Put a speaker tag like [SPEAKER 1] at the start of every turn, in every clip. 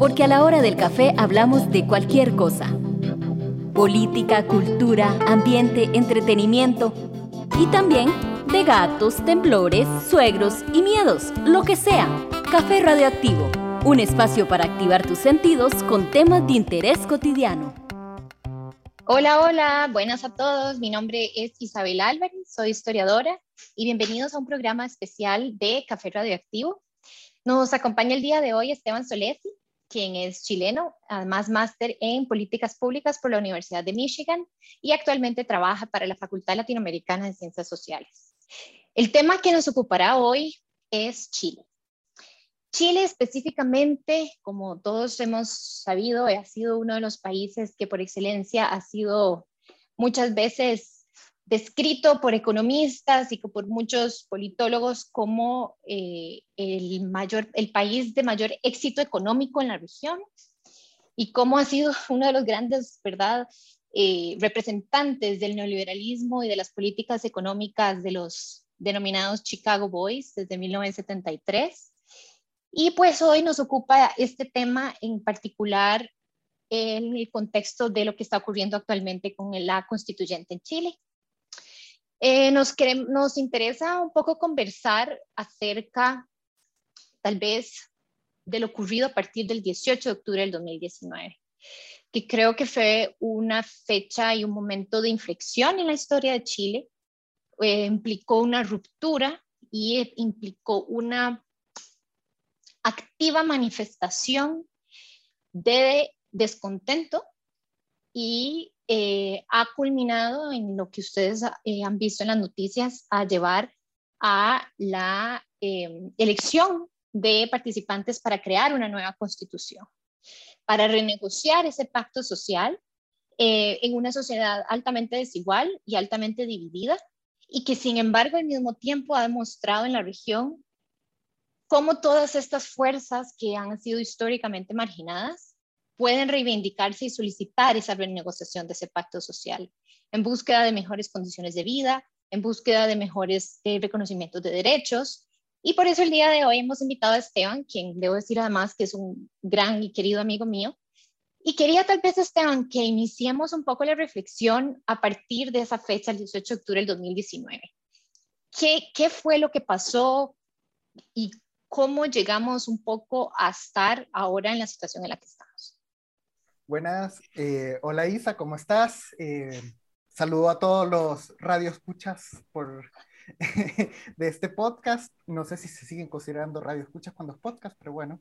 [SPEAKER 1] porque a la hora del café hablamos de cualquier cosa. Política, cultura, ambiente, entretenimiento y también de gatos, temblores, suegros y miedos, lo que sea. Café Radioactivo, un espacio para activar tus sentidos con temas de interés cotidiano.
[SPEAKER 2] Hola, hola, buenas a todos. Mi nombre es Isabel Álvarez, soy historiadora y bienvenidos a un programa especial de Café Radioactivo. Nos acompaña el día de hoy Esteban Solesi, quien es chileno, además máster en políticas públicas por la Universidad de Michigan y actualmente trabaja para la Facultad Latinoamericana de Ciencias Sociales. El tema que nos ocupará hoy es Chile. Chile específicamente, como todos hemos sabido, ha sido uno de los países que por excelencia ha sido muchas veces descrito por economistas y por muchos politólogos como eh, el, mayor, el país de mayor éxito económico en la región y cómo ha sido uno de los grandes ¿verdad? Eh, representantes del neoliberalismo y de las políticas económicas de los denominados Chicago Boys desde 1973. Y pues hoy nos ocupa este tema en particular en el contexto de lo que está ocurriendo actualmente con la constituyente en Chile. Eh, nos, nos interesa un poco conversar acerca, tal vez, de lo ocurrido a partir del 18 de octubre del 2019, que creo que fue una fecha y un momento de inflexión en la historia de Chile. Eh, implicó una ruptura y implicó una activa manifestación de descontento y eh, ha culminado en lo que ustedes eh, han visto en las noticias a llevar a la em, elección de participantes para crear una nueva constitución, para renegociar ese pacto social eh, en una sociedad altamente desigual y altamente dividida y que sin embargo al mismo tiempo ha demostrado en la región cómo todas estas fuerzas que han sido históricamente marginadas pueden reivindicarse y solicitar esa renegociación de ese pacto social en búsqueda de mejores condiciones de vida, en búsqueda de mejores eh, reconocimientos de derechos. Y por eso el día de hoy hemos invitado a Esteban, quien debo decir además que es un gran y querido amigo mío. Y quería tal vez, Esteban, que iniciemos un poco la reflexión a partir de esa fecha, el 18 de octubre del 2019. ¿Qué, qué fue lo que pasó y cómo llegamos un poco a estar ahora en la situación en la que estamos?
[SPEAKER 3] Buenas, eh, hola Isa, ¿cómo estás? Eh, saludo a todos los radioescuchas por, de este podcast. No sé si se siguen considerando radioescuchas cuando es podcast, pero bueno.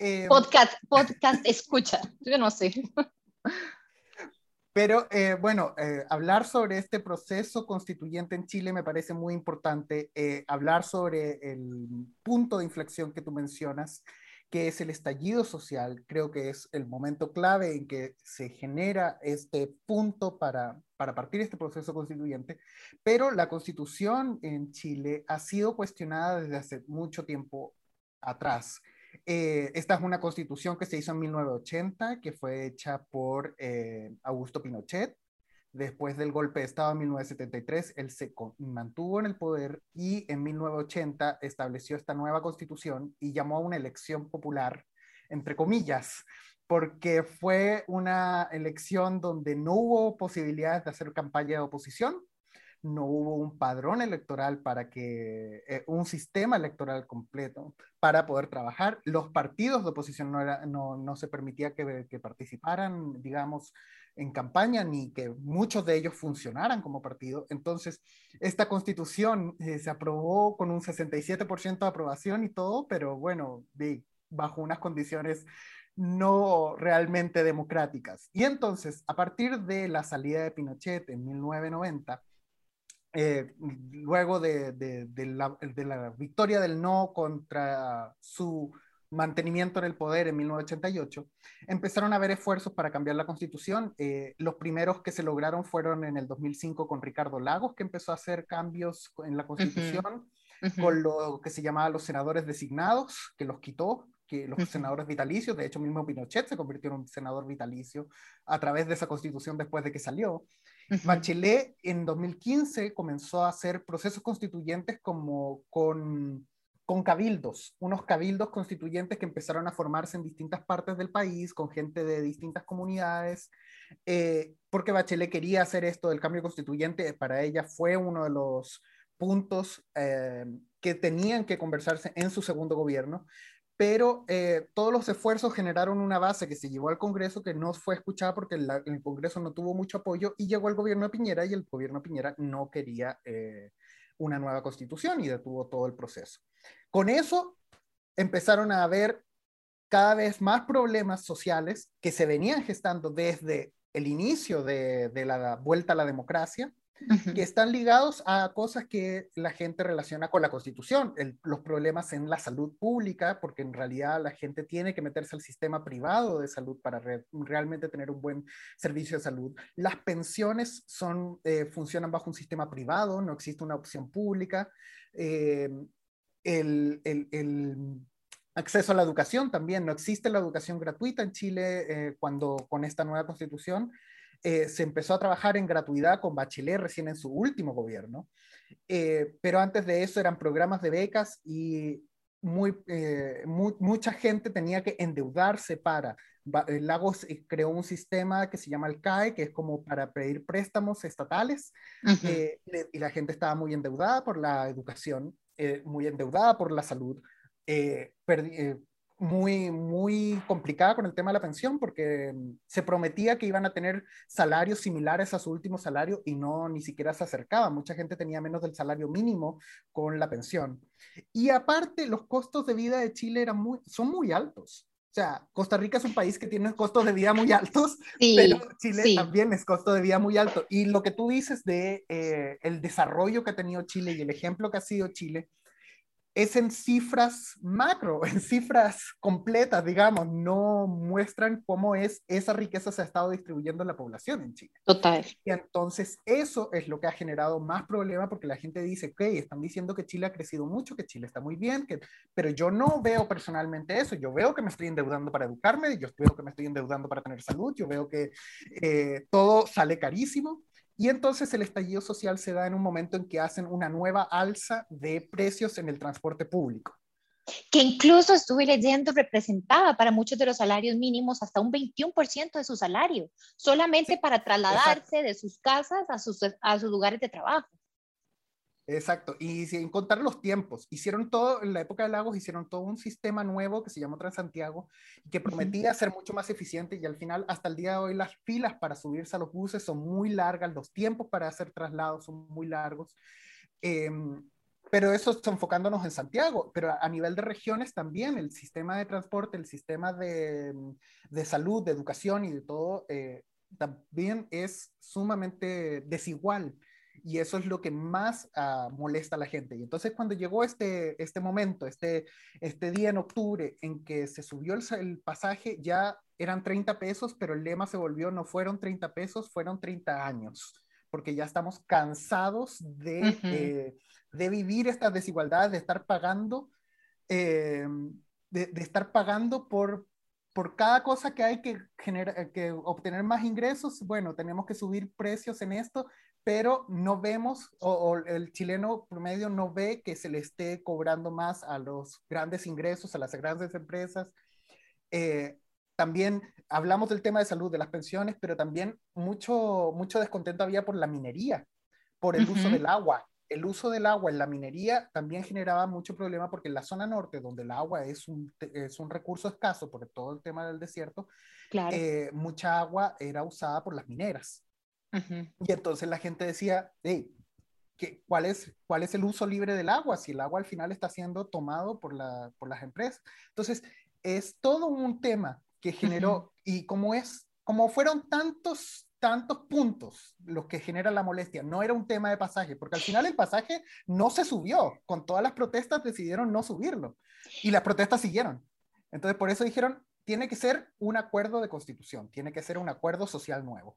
[SPEAKER 2] Eh, podcast, podcast escucha, yo no sé.
[SPEAKER 3] Pero bueno, hablar sobre este proceso constituyente en Chile me parece muy importante. hablar sobre el punto de inflexión que tú mencionas que es el estallido social. Creo que es el momento clave en que se genera este punto para, para partir este proceso constituyente, pero la constitución en Chile ha sido cuestionada desde hace mucho tiempo atrás. Eh, esta es una constitución que se hizo en 1980, que fue hecha por eh, Augusto Pinochet, Después del golpe de Estado en 1973, él se mantuvo en el poder y en 1980 estableció esta nueva constitución y llamó a una elección popular, entre comillas, porque fue una elección donde no hubo posibilidades de hacer campaña de oposición, no hubo un padrón electoral para que, eh, un sistema electoral completo para poder trabajar. Los partidos de oposición no, no, se permitía que, que, participaran, digamos, en campaña ni que muchos de ellos funcionaran como partido. Entonces, esta constitución eh, se aprobó con un 67% de aprobación y todo, pero bueno, bajo unas condiciones no realmente democráticas. Y entonces, a partir de la salida de Pinochet en 1990, eh, luego de, de, la, de, la, victoria del no contra su mantenimiento en el poder en 1988, empezaron a haber esfuerzos para cambiar la constitución. Eh, los primeros que se lograron fueron en el 2005 con Ricardo Lagos, que empezó a hacer cambios en la constitución, con lo que se llamaba los senadores designados, que los quitó, que los senadores vitalicios, de hecho mismo Pinochet se convirtió en un senador vitalicio a través de esa constitución después de que salió. Bachelet en 2015 comenzó a hacer procesos constituyentes como con con cabildos, unos cabildos constituyentes que empezaron a formarse en distintas partes del país, con gente de distintas comunidades, eh, porque Bachelet quería hacer esto del cambio constituyente, para ella fue uno de los puntos eh, que tenían que conversarse en su segundo gobierno, pero eh, todos los esfuerzos generaron una base que se llevó al Congreso que no fue escuchada porque el Congreso no tuvo mucho apoyo y llegó el gobierno de Piñera y el gobierno de Piñera no quería eh, una nueva constitución y detuvo todo el proceso. Con eso empezaron a haber cada vez más problemas sociales que se venían gestando desde el inicio de la vuelta a la democracia que están ligados a cosas que la gente relaciona con la constitución, los problemas en la salud pública, porque en realidad la gente tiene que meterse al sistema privado de salud para realmente tener un buen servicio de salud. Las pensiones son, eh, funcionan bajo un sistema privado, no existe una opción pública. Eh, el, acceso a la educación también, no existe la educación gratuita en Chile eh, cuando con esta nueva constitución. Eh, se empezó a trabajar en gratuidad con Bachelet recién en su último gobierno, eh, pero antes de eso eran programas de becas y muy, eh, mucha gente tenía que endeudarse para. Lagos creó un sistema que se llama el CAE, que es como para pedir préstamos estatales, y la gente estaba muy endeudada por la educación, muy endeudada por la salud, muy, muy complicada con el tema de la pensión porque mm, se prometía que iban a tener salarios similares a su último salario y no ni siquiera se acercaba. Mucha gente tenía menos del salario mínimo con la pensión. Y aparte, los costos de vida de Chile eran muy, son muy altos. O sea, Costa Rica es un país que tiene costos de vida muy altos, pero Chile también es costo de vida muy alto. Y lo que tú dices de eh, el desarrollo que ha tenido Chile y el ejemplo que ha sido Chile, es en cifras macro, en cifras completas, digamos, no muestran cómo es esa riqueza se ha estado distribuyendo en la población en Chile.
[SPEAKER 2] Total.
[SPEAKER 3] Y entonces eso es lo que ha generado más problema porque la gente dice, ok, están diciendo que Chile ha crecido mucho, que Chile está muy bien, que... pero yo no veo personalmente eso, yo veo que me estoy endeudando para educarme, yo veo que me estoy endeudando para tener salud, yo veo que eh, todo sale carísimo y entonces el estallido social se da en un momento en que hacen una nueva alza de precios en el transporte público.
[SPEAKER 2] Que incluso estuve leyendo representaba para muchos de los salarios mínimos hasta un 21% de su salario, solamente para trasladarse de sus casas a sus, a sus lugares de trabajo.
[SPEAKER 3] Exacto, y sin contar los tiempos, hicieron todo, en la época de Lagos hicieron todo un sistema nuevo que se llamó Transantiago, que prometía ser mucho más eficiente y al final, hasta el día de hoy, las filas para subirse a los buses son muy largas, los tiempos para hacer traslados son muy largos. Em, pero eso está enfocándonos en Santiago, pero a, nivel de regiones también, el sistema de transporte, el sistema de, de salud, de educación y de todo, eh, también es sumamente desigual y eso es lo que más uh, molesta a la gente. Y entonces cuando llegó este, este momento, este, este día en octubre en que se subió el, el, pasaje, ya eran 30 pesos, pero el lema se volvió, no fueron 30 pesos, fueron 30 años, porque ya estamos cansados de, eh, de vivir estas desigualdades, de estar pagando, eh, de, de, estar pagando por, por cada cosa que hay que, generar, que obtener más ingresos, bueno, tenemos que subir precios en esto pero no vemos, o, el chileno promedio no ve que se le esté cobrando más a los grandes ingresos, a las grandes empresas. Eh, también hablamos del tema de salud, de las pensiones, pero también mucho, mucho descontento había por la minería, por el uso del agua. El uso del agua en la minería también generaba mucho problema porque en la zona norte, donde el agua es un, es un recurso escaso por todo el tema del desierto, eh, mucha agua era usada por las mineras. Y entonces la gente decía, hey, ¿qué, cuál, es, ¿cuál es el uso libre del agua? Si el agua al final está siendo tomado por, la, por las empresas. Entonces, es todo un tema que generó, y como es, como fueron tantos tantos puntos los que generan la molestia. No era un tema de pasaje, porque al final el pasaje no se subió. Con todas las protestas decidieron no subirlo. Y las protestas siguieron. Entonces, por eso dijeron, tiene que ser un acuerdo de constitución, tiene que ser un acuerdo social nuevo.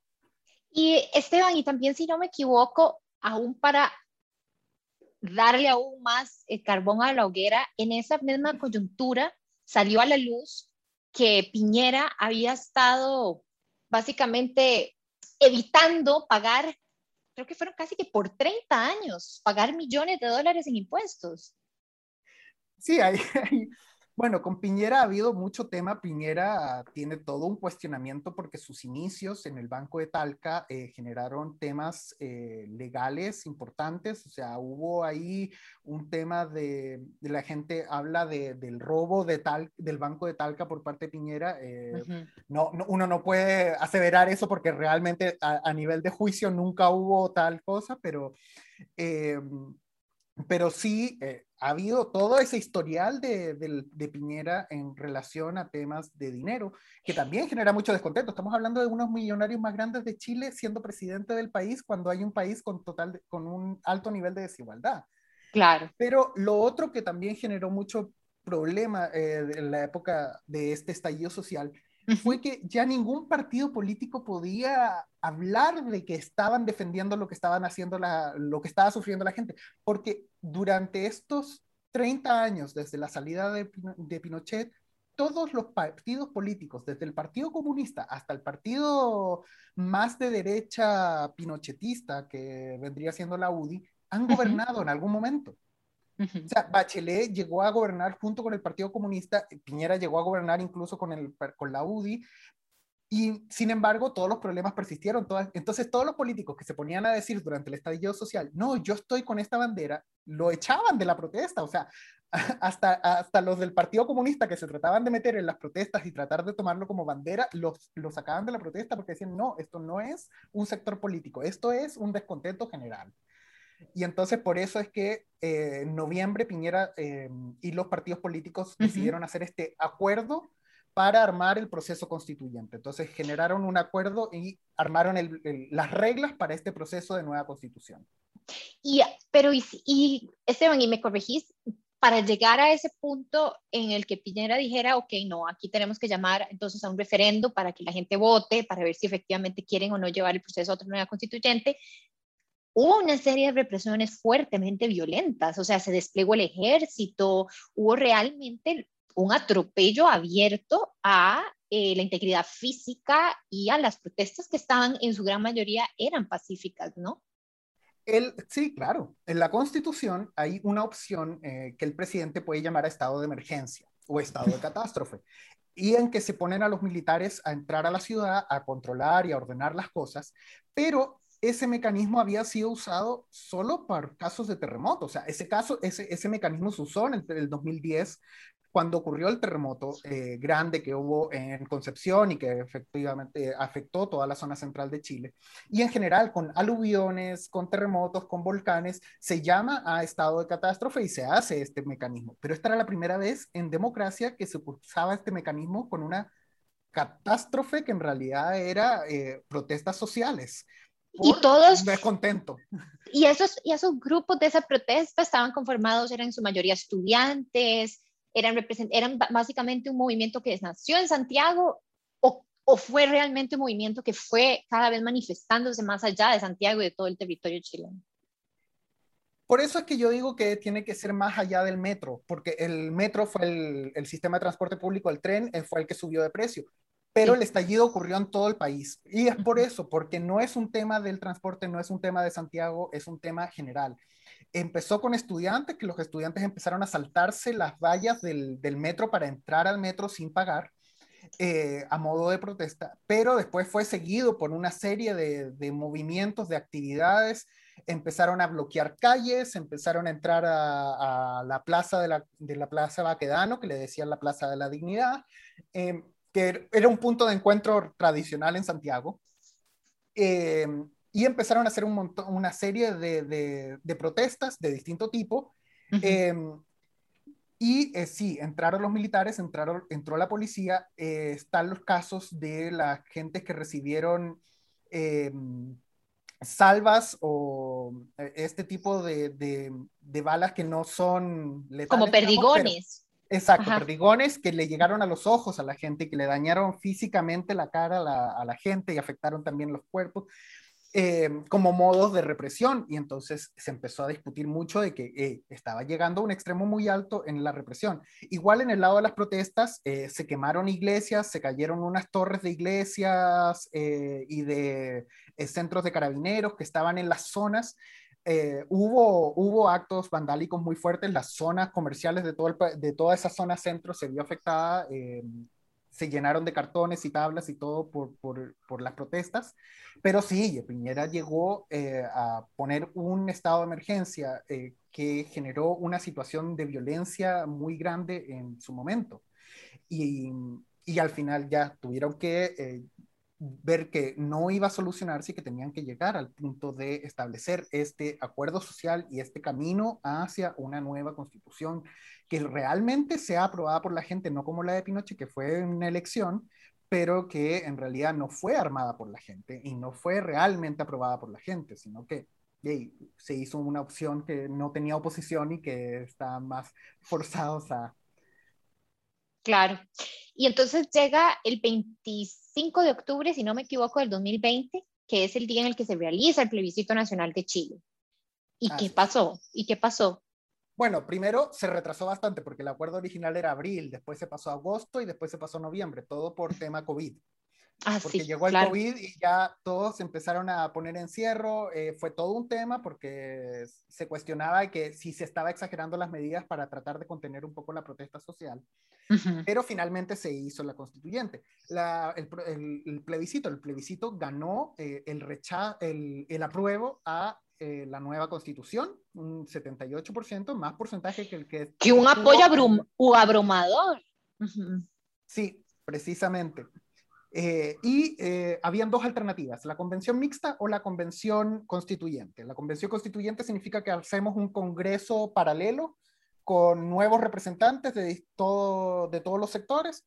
[SPEAKER 2] Y Esteban, y también si no me equivoco, aún para darle aún más el carbón a la hoguera, en esa misma coyuntura salió a la luz que Piñera había estado básicamente evitando pagar, creo que fueron casi que por 30 años, pagar millones de dólares en impuestos.
[SPEAKER 3] Sí, hay, bueno, con Piñera ha habido mucho tema. Piñera tiene todo un cuestionamiento porque sus inicios en el Banco de Talca eh, generaron temas eh, legales importantes. O sea, hubo ahí un tema de, la gente habla del robo de tal, del Banco de Talca por parte de Piñera. Eh, no, uno no puede aseverar eso porque realmente a, nivel de juicio nunca hubo tal cosa, pero pero sí eh, ha habido todo ese historial de, Piñera en relación a temas de dinero, que también genera mucho descontento. Estamos hablando de unos millonarios más grandes de Chile siendo presidente del país cuando hay un país con, total, con un alto nivel de desigualdad.
[SPEAKER 2] Claro.
[SPEAKER 3] Pero lo otro que también generó mucho problema eh, en la época de este estallido social fue que ya ningún partido político podía hablar de que estaban defendiendo lo que estaban haciendo la, lo que estaba sufriendo la gente, porque durante estos 30 años desde la salida de, de Pinochet, todos los partidos políticos, desde el Partido Comunista hasta el partido más de derecha pinochetista, que vendría siendo la UDI, han gobernado en algún momento. O sea, Bachelet llegó a gobernar junto con el Partido Comunista, Piñera llegó a gobernar incluso con, el, con la UDI, y sin embargo todos los problemas persistieron. Entonces todos los políticos que se ponían a decir durante el estallido social, no, yo estoy con esta bandera, lo echaban de la protesta. O sea, hasta, hasta los del Partido Comunista que se trataban de meter en las protestas y tratar de tomarlo como bandera, los, los sacaban de la protesta porque decían, no, esto no es un sector político, esto es un descontento general. Y entonces por eso es que eh, en noviembre Piñera eh, y los partidos políticos decidieron hacer este acuerdo para armar el proceso constituyente. Entonces generaron un acuerdo y armaron las reglas para este proceso de nueva constitución.
[SPEAKER 2] Y, pero, y, y Esteban, y me corregís, para llegar a ese punto en el que Piñera dijera, ok, no, aquí tenemos que llamar entonces a un referendo para que la gente vote, para ver si efectivamente quieren o no llevar el proceso a otra nueva constituyente, hubo una serie de represiones fuertemente violentas, o sea, se desplegó el ejército, hubo realmente un atropello abierto a eh, la integridad física y a las protestas que estaban en su gran mayoría eran pacíficas, ¿no?
[SPEAKER 3] El, sí, claro. En la Constitución hay una opción eh, que el presidente puede llamar a estado de emergencia o estado de catástrofe y en que se ponen a los militares a entrar a la ciudad, a controlar y a ordenar las cosas, pero ese mecanismo había sido usado solo para casos de terremoto. O sea, ese caso, ese, ese mecanismo se usó en el, 2010 cuando ocurrió el terremoto eh, grande que hubo en Concepción y que efectivamente afectó toda la zona central de Chile. Y en general, con aluviones, con terremotos, con volcanes, se llama a estado de catástrofe y se hace este mecanismo. Pero esta era la primera vez en democracia que se usaba este mecanismo con una catástrofe que en realidad era eh, protestas sociales
[SPEAKER 2] y todos
[SPEAKER 3] descontento.
[SPEAKER 2] Y esos, y esos grupos de esa protesta estaban conformados, eran en su mayoría estudiantes, eran, eran básicamente un movimiento que nació en Santiago o, o, fue realmente un movimiento que fue cada vez manifestándose más allá de Santiago y de todo el territorio chileno.
[SPEAKER 3] Por eso es que yo digo que tiene que ser más allá del metro, porque el metro fue el, el sistema de transporte público, el tren eh, fue el que subió de precio, pero el estallido ocurrió en todo el país. Y es por eso, porque no es un tema del transporte, no es un tema de Santiago, es un tema general. Empezó con estudiantes, que los estudiantes empezaron a saltarse las vallas del, metro para entrar al metro sin pagar. Eh, a modo de protesta, pero después fue seguido por una serie de, movimientos, de actividades, empezaron a bloquear calles, empezaron a entrar a, la plaza de la, de la, Plaza Baquedano, que le decían la Plaza de la Dignidad, em, que era un punto de encuentro tradicional en Santiago. Eh, y empezaron a hacer un montón, una serie de, de, protestas de distinto tipo. Eh, y eh, sí, entraron los militares, entraron, entró la policía. están los casos de la gente que recibieron salvas o este tipo de, de, balas que no son
[SPEAKER 2] letales. Como perdigones.
[SPEAKER 3] Exacto, perdigones que le llegaron a los ojos a la gente y que le dañaron físicamente la cara a la, gente y afectaron también los cuerpos. Eh, como modos de represión y entonces se empezó a discutir mucho de que eh, estaba llegando a un extremo muy alto en la represión. Igual en el lado de las protestas eh, se quemaron iglesias, se cayeron unas torres de iglesias y de centros de carabineros que estaban en las zonas eh, hubo, hubo actos vandálicos muy fuertes, las zonas comerciales de, todo de toda esa zona centro se vio afectada, eh, se llenaron de cartones y tablas y todo por, por, por las protestas, pero sí, Piñera llegó eh, a poner un estado de emergencia que generó una situación de violencia muy grande en su momento. Y, y al final ya tuvieron que ver que no iba a solucionarse y que tenían que llegar al punto de establecer este acuerdo social y este camino hacia una nueva constitución que realmente sea aprobada por la gente, no como la de Pinochet, que fue una elección, pero que en realidad no fue armada por la gente y no fue realmente aprobada por la gente, sino que se hizo una opción que no tenía oposición y que está más forzados a...
[SPEAKER 2] Claro. Y entonces llega el 25 de octubre, si no me equivoco, del 2020, que es el día en el que se realiza el plebiscito nacional de Chile. ¿Y qué pasó? ¿Y qué pasó?
[SPEAKER 3] Bueno, primero se retrasó bastante porque el acuerdo original era abril, después se pasó a agosto y después se pasó a noviembre, todo por tema COVID. Ah, porque llegó el COVID y ya todos empezaron a poner encierro, eh, fue todo un tema porque se cuestionaba que si se estaba exagerando las medidas para tratar de contener un poco la protesta social, pero finalmente se hizo la constituyente. el, plebiscito, el plebiscito ganó eh, el, rechazo, el, el apruebo a eh, la nueva constitución, un 78%, más porcentaje que el que...
[SPEAKER 2] Que un apoyo abrum abrumador.
[SPEAKER 3] Sí, precisamente. Eh, y eh, habían dos alternativas, la convención mixta o la convención constituyente. La convención constituyente significa que hacemos un congreso paralelo con nuevos representantes de, todo, de todos los sectores.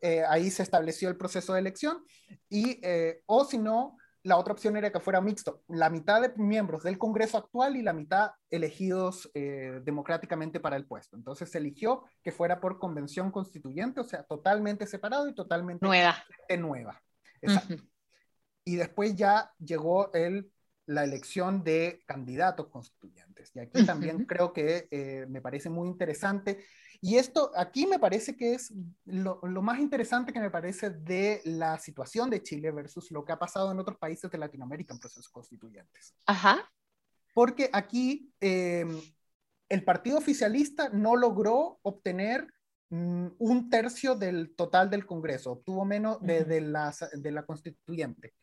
[SPEAKER 3] Eh, ahí se estableció el proceso de elección. Y, o si no, la otra opción era que fuera mixto, la mitad de miembros del Congreso actual y la mitad elegidos eh, democráticamente para el puesto. Entonces se eligió que fuera por convención constituyente, o sea, totalmente separado y totalmente
[SPEAKER 2] nueva.
[SPEAKER 3] nueva. Exacto. Y después ya llegó el, la elección de candidatos constituyentes. Y aquí también creo que eh, me parece muy interesante y esto aquí me parece que es lo, lo, más interesante que me parece de la situación de Chile versus lo que ha pasado en otros países de Latinoamérica en procesos constituyentes.
[SPEAKER 2] Ajá.
[SPEAKER 3] Porque aquí em, el partido oficialista no logró obtener mm, un tercio del total del Congreso, obtuvo menos de, de, la, de la constituyente.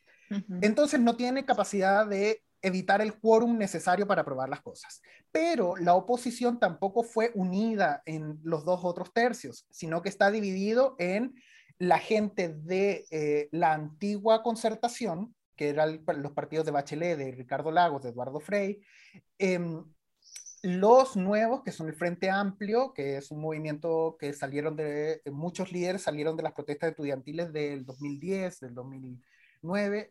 [SPEAKER 3] Entonces no tiene capacidad de evitar el quórum necesario para aprobar las cosas. Pero la oposición tampoco fue unida en los dos otros tercios, sino que está dividido en la gente de eh, la antigua concertación, que eran los partidos de Bachelet, de Ricardo Lagos, de Eduardo Frey, em, los nuevos, que son el Frente Amplio, que es un movimiento que salieron de, muchos líderes salieron de las protestas estudiantiles del 2010, del 2009,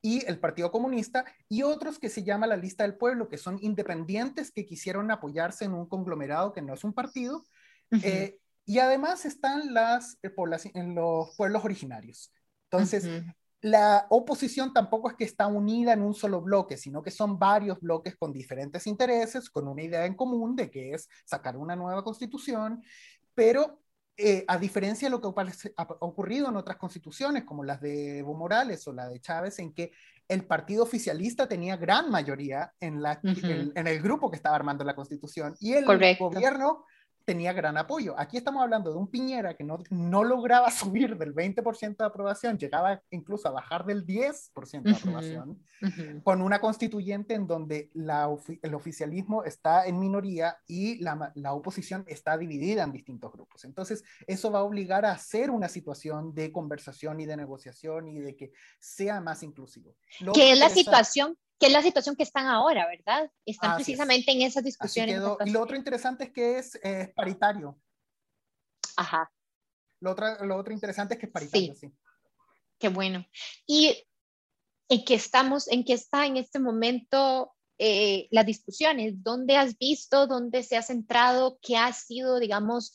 [SPEAKER 3] y el Partido Comunista, y otros que se llama la Lista del Pueblo, que son independientes que quisieron apoyarse en un conglomerado que no es un partido. Eh, y además están las, eh, en los pueblos originarios. Entonces, la oposición tampoco es que está unida en un solo bloque, sino que son varios bloques con diferentes intereses, con una idea en común de que es sacar una nueva constitución, pero eh, a diferencia de lo que ha ocurrido en otras constituciones, como las de Evo Morales o la de Chávez, en que el partido oficialista tenía gran mayoría en, la, en, el grupo que estaba armando la constitución y el gobierno tenía gran apoyo. Aquí estamos hablando de un Piñera que no, no lograba subir del 20% de aprobación, llegaba incluso a bajar del 10% de aprobación, con una constituyente en donde la, el oficialismo está en minoría y la, la, oposición está dividida en distintos grupos. Entonces, eso va a obligar a hacer una situación de conversación y de negociación y de que sea más inclusivo.
[SPEAKER 2] ¿Qué es la situación? Que es la situación que están ahora, ¿verdad? Están precisamente en esas discusiones.
[SPEAKER 3] y lo otro interesante es que es paritario.
[SPEAKER 2] Ajá.
[SPEAKER 3] Lo otro, lo otro interesante es que es paritario, sí.
[SPEAKER 2] Qué bueno. ¿Y en qué estamos, en qué está en este momento eh, las discusiones? ¿Dónde has visto, dónde se ha centrado, qué ha sido, digamos,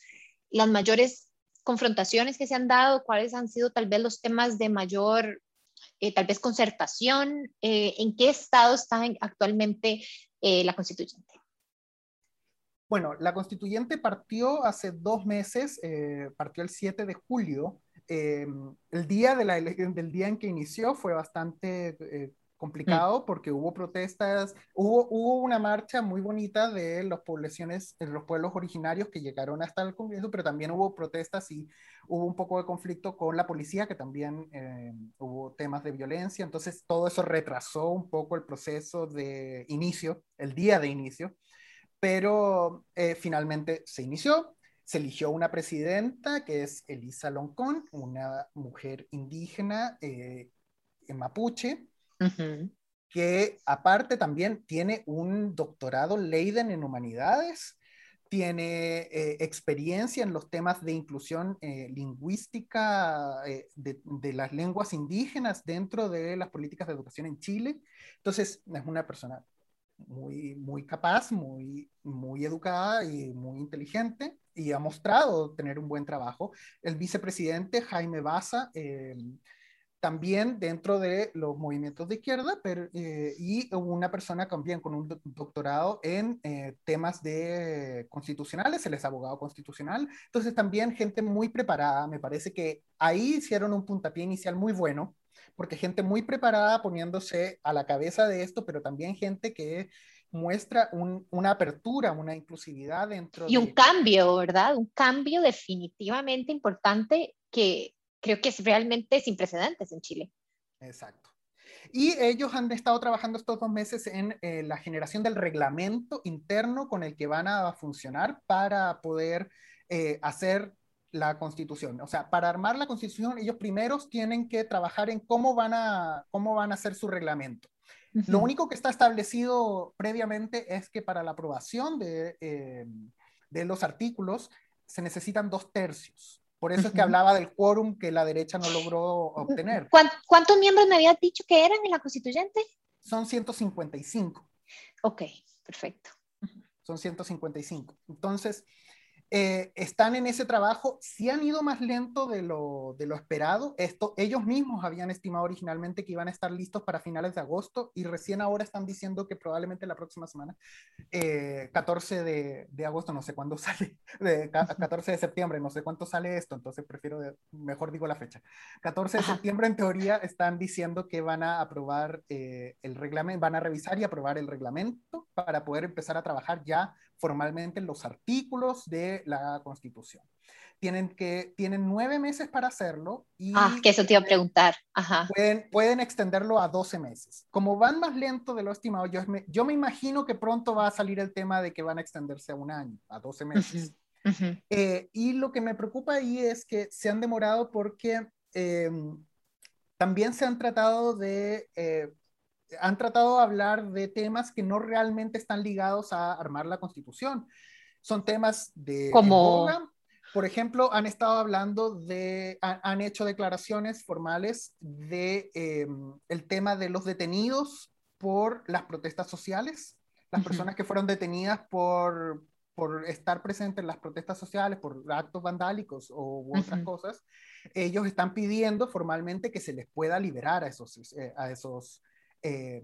[SPEAKER 2] las mayores confrontaciones que se han dado? ¿Cuáles han sido tal vez los temas de mayor eh, tal vez concertación, eh, ¿en qué estado está actualmente eh, la constituyente?
[SPEAKER 3] Bueno, la constituyente partió hace dos meses, partió el 7 de julio. el día de la del día en que inició fue bastante complicado porque hubo protestas, hubo, hubo una marcha muy bonita de las poblaciones, de los pueblos originarios que llegaron hasta el Congreso, pero también hubo protestas y hubo un poco de conflicto con la policía, que también eh, hubo temas de violencia, entonces todo eso retrasó un poco el proceso de inicio, el día de inicio, pero eh, finalmente se inició. Se eligió una presidenta que es Elisa Loncón, una mujer indígena eh, en mapuche, que aparte también tiene un doctorado Leiden en humanidades, tiene eh, experiencia en los temas de inclusión eh, lingüística eh, de, las lenguas indígenas dentro de las políticas de educación en Chile. Entonces, es una persona muy, muy capaz, muy, muy educada y muy inteligente y ha mostrado tener un buen trabajo. El vicepresidente Jaime Baza también dentro de los movimientos de izquierda, pero, eh, y una persona también con un doctorado en eh, temas de constitucionales, él es abogado constitucional, entonces también gente muy preparada, me parece que ahí hicieron un puntapié inicial muy bueno, porque gente muy preparada poniéndose a la cabeza de esto, pero también gente que muestra un, una apertura, una inclusividad dentro.
[SPEAKER 2] Y un cambio, ¿verdad? Un cambio definitivamente importante que creo que es realmente sin precedentes en Chile.
[SPEAKER 3] Exacto. Y ellos han estado trabajando estos dos meses en eh, la generación del reglamento interno con el que van a funcionar para poder eh, hacer la constitución. O sea, para armar la constitución, ellos primeros tienen que trabajar en cómo van a, cómo van a hacer su reglamento. Lo único que está establecido previamente es que para la aprobación de, eh, de los artículos se necesitan dos tercios. Por eso es que hablaba del quórum que la derecha no logró obtener.
[SPEAKER 2] ¿Cuántos miembros me habías dicho que eran en la constituyente?
[SPEAKER 3] Son 155.
[SPEAKER 2] Ok, perfecto.
[SPEAKER 3] Son 155. Entonces, eh, están en ese trabajo, si han ido más lento de lo, de lo esperado. Esto, ellos mismos habían estimado originalmente que iban a estar listos para finales de agosto y recién ahora están diciendo que probablemente la próxima semana, 14 eh, de, de, agosto, no sé cuándo sale, de, 14 de septiembre, no sé cuánto sale esto, entonces prefiero, mejor digo la fecha. 14 de septiembre en teoría están diciendo que van a aprobar eh, el reglamento, van a revisar y aprobar el reglamento para poder empezar a trabajar ya formalmente los artículos de la Constitución. Tienen, que, tienen nueve meses para hacerlo. Y
[SPEAKER 2] ah, que eso te iba a preguntar. Ajá.
[SPEAKER 3] Pueden, pueden extenderlo a 12 meses. Como van más lento de lo estimado, yo me, yo me imagino que pronto va a salir el tema de que van a extenderse a un año, a 12 meses. Eh, y lo que me preocupa ahí es que se han demorado porque em, también se han tratado de eh, han tratado de hablar de temas que no realmente están ligados a armar la constitución. Son temas de...
[SPEAKER 2] Como...
[SPEAKER 3] Por ejemplo, han estado hablando de, han, hecho declaraciones formales de em, el tema de los detenidos por las protestas sociales, las personas que fueron detenidas por, por estar presentes en las protestas sociales, por actos vandálicos o otras cosas, ellos están pidiendo formalmente que se les pueda liberar a esos, eh, a esos eh,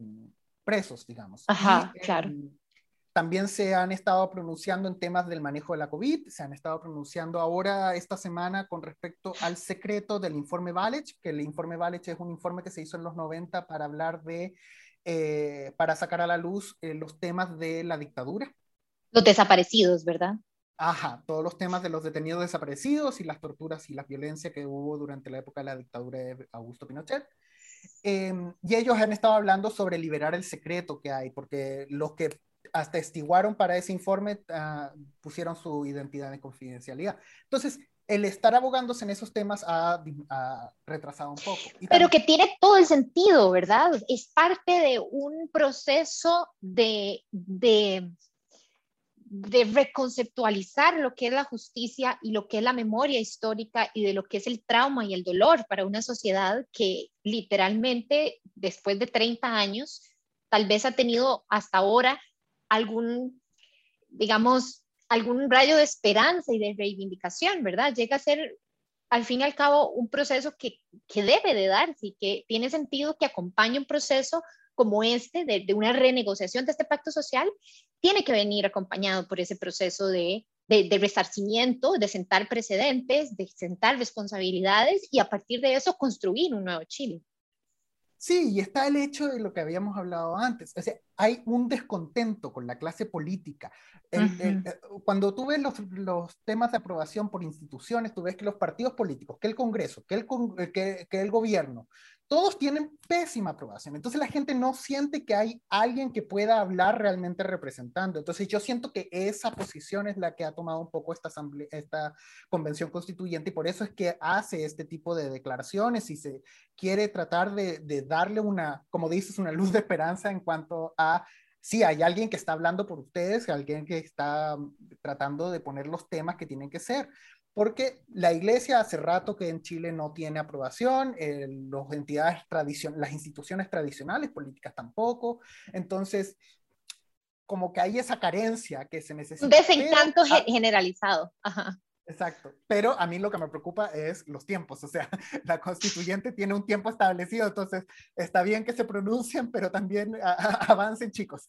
[SPEAKER 3] presos, digamos.
[SPEAKER 2] Ajá, claro.
[SPEAKER 3] Em, también se han estado pronunciando en temas del manejo de la COVID, se han estado pronunciando ahora esta semana con respecto al secreto del informe Valech, que el informe Valech es un informe que se hizo en los 90 para hablar de, eh, para sacar a la luz eh, los temas de la dictadura.
[SPEAKER 2] Los desaparecidos, ¿verdad?
[SPEAKER 3] Ajá, todos los temas de los detenidos desaparecidos y las torturas y la violencia que hubo durante la época de la dictadura de Augusto Pinochet. Em, y ellos han estado hablando sobre liberar el secreto que hay, porque los que atestiguaron para ese informe uh, pusieron su identidad de confidencialidad. Entonces, el estar abogándose en esos temas ha, ha retrasado un poco.
[SPEAKER 2] Y Pero también... que tiene todo el sentido, ¿verdad? Es parte de un proceso de, de de reconceptualizar lo que es la justicia y lo que es la memoria histórica y de lo que es el trauma y el dolor para una sociedad que literalmente después de 30 años tal vez ha tenido hasta ahora algún, digamos, algún rayo de esperanza y de reivindicación, ¿verdad? Llega a ser al fin y al cabo un proceso que, que debe de darse y que tiene sentido que acompañe un proceso como este, de, de, una renegociación de este pacto social, tiene que venir acompañado por ese proceso de, de, de, resarcimiento, de sentar precedentes, de sentar responsabilidades y a partir de eso construir un nuevo Chile.
[SPEAKER 3] Sí, y está el hecho de lo que habíamos hablado antes. O sea, hay un descontento con la clase política. Eh, cuando tú ves los, los, temas de aprobación por instituciones, tú ves que los partidos políticos, que el Congreso, que el, eh, que, que el gobierno, todos tienen pésima aprobación. Entonces la gente no siente que hay alguien que pueda hablar realmente representando. Entonces yo siento que esa posición es la que ha tomado un poco esta, esta convención constituyente y por eso es que hace este tipo de declaraciones y se quiere tratar de, de darle una, como dices, una luz de esperanza en cuanto a sí, hay alguien que está hablando por ustedes, alguien que está tratando de poner los temas que tienen que ser porque la iglesia hace rato que en Chile no tiene aprobación, eh, los entidades las instituciones tradicionales políticas tampoco, entonces como que hay esa carencia que se necesita. Un
[SPEAKER 2] desencanto generalizado. Ajá.
[SPEAKER 3] Exacto, pero a mí lo que me preocupa es los tiempos, o sea, la constituyente tiene un tiempo establecido, entonces está bien que se pronuncien, pero también avancen chicos.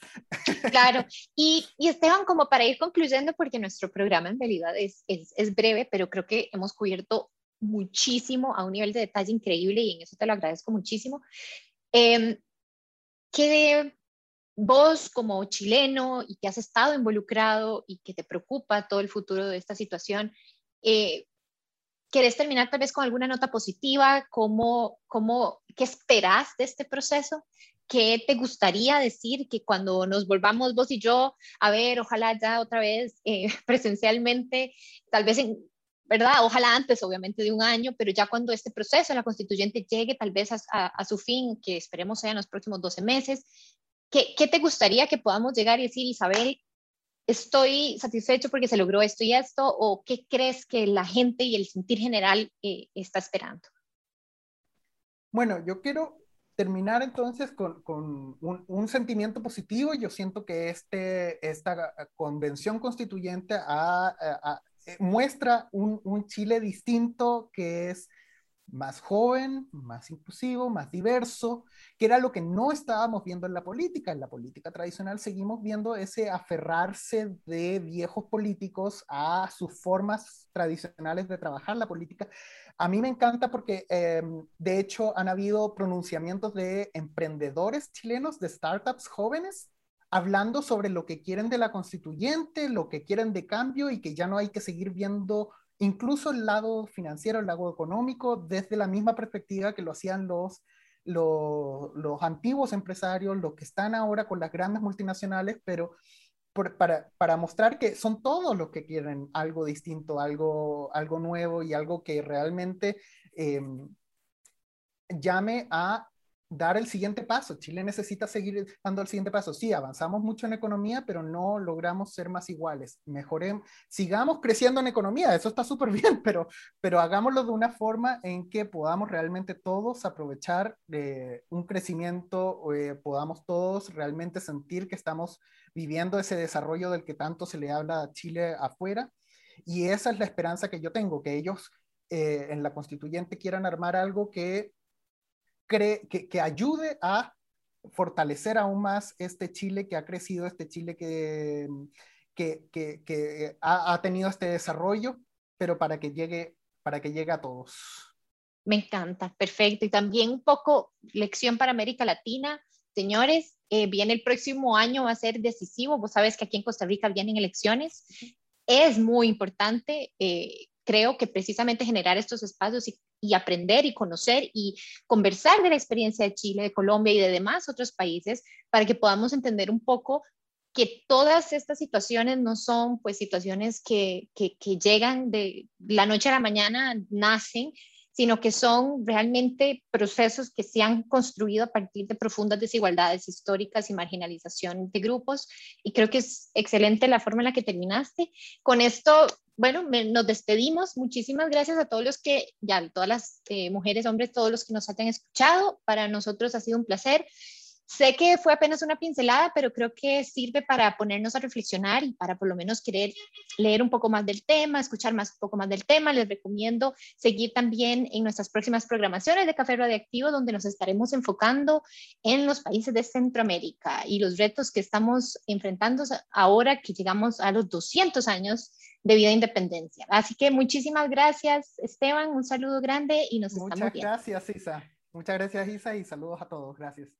[SPEAKER 2] Claro, y, y, Esteban, como para ir concluyendo, porque nuestro programa en realidad es, es, es breve, pero creo que hemos cubierto muchísimo a un nivel de detalle increíble y en eso te lo agradezco muchísimo. Eh, ¿Qué vos como chileno y que has estado involucrado y que te preocupa todo el futuro de esta situación, eh, ¿querés terminar tal vez con alguna nota positiva? ¿Cómo, cómo, ¿Qué esperas de este proceso? ¿Qué te gustaría decir que cuando nos volvamos vos y yo a ver, ojalá ya otra vez eh, presencialmente, tal vez en, ¿verdad? Ojalá antes, obviamente, de un año, pero ya cuando este proceso, la constituyente, llegue tal vez a, a, su fin, que esperemos sea en los próximos 12 meses, ¿Qué, ¿Qué, te gustaría que podamos llegar y decir, Isabel, estoy satisfecho porque se logró esto y esto? ¿O qué crees que la gente y el sentir general eh, está esperando?
[SPEAKER 3] Bueno, yo quiero terminar entonces con, con un, un, sentimiento positivo. Yo siento que este, esta convención constituyente eh, muestra un, un Chile distinto que es más joven, más inclusivo, más diverso, que era lo que no estábamos viendo en la política. En la política tradicional seguimos viendo ese aferrarse de viejos políticos a sus formas tradicionales de trabajar la política. A mí me encanta porque, em, de hecho, han habido pronunciamientos de emprendedores chilenos, de startups jóvenes, hablando sobre lo que quieren de la constituyente, lo que quieren de cambio y que ya no hay que seguir viendo incluso el lado financiero, el lado económico, desde la misma perspectiva que lo hacían los, los, antiguos empresarios, los que están ahora con las grandes multinacionales, pero para, para, mostrar que son todos los que quieren algo distinto, algo, algo nuevo y algo que realmente eh, llame a dar el siguiente paso. Chile necesita seguir dando el siguiente paso. Sí, avanzamos mucho en economía, pero no logramos ser más iguales. Mejoremos, sigamos creciendo en economía, eso está súper bien, pero, pero hagámoslo de una forma en que podamos realmente todos aprovechar eh, un crecimiento, eh, podamos todos realmente sentir que estamos viviendo ese desarrollo del que tanto se le habla a Chile afuera. Y esa es la esperanza que yo tengo, que ellos eh, en la constituyente quieran armar algo que que, ayude a fortalecer aún más este Chile que ha crecido, este Chile que, que, ha, tenido este desarrollo, pero para que llegue, para que llegue a todos.
[SPEAKER 2] Me encanta, perfecto. Y también un poco lección para América Latina. Señores, eh, viene el próximo año, va a ser decisivo. Vos sabes que aquí en Costa Rica vienen elecciones. Es muy importante. Eh, creo que precisamente generar estos espacios y, aprender y conocer y conversar de la experiencia de Chile, de Colombia y de demás otros países para que podamos entender un poco que todas estas situaciones no son pues situaciones que, que, que llegan de la noche a la mañana, nacen, sino que son realmente procesos que se han construido a partir de profundas desigualdades históricas y marginalización de grupos. Y creo que es excelente la forma en la que terminaste. Con esto bueno, nos despedimos. Muchísimas gracias a todos los que, ya, todas las eh, mujeres, hombres, todos los que nos hayan escuchado. Para nosotros ha sido un placer. Sé que fue apenas una pincelada, pero creo que sirve para ponernos a reflexionar y para por lo menos querer leer un poco más del tema, escuchar más un poco más del tema. Les recomiendo seguir también en nuestras próximas programaciones de Café Radioactivo, donde nos estaremos enfocando en los países de Centroamérica y los retos que estamos enfrentando ahora que llegamos a los 200 años de vida e independencia. Así que muchísimas gracias, Esteban, un saludo grande y nos estamos viendo.
[SPEAKER 3] Muchas gracias, Isa. Muchas gracias Isa y saludos a todos. Gracias.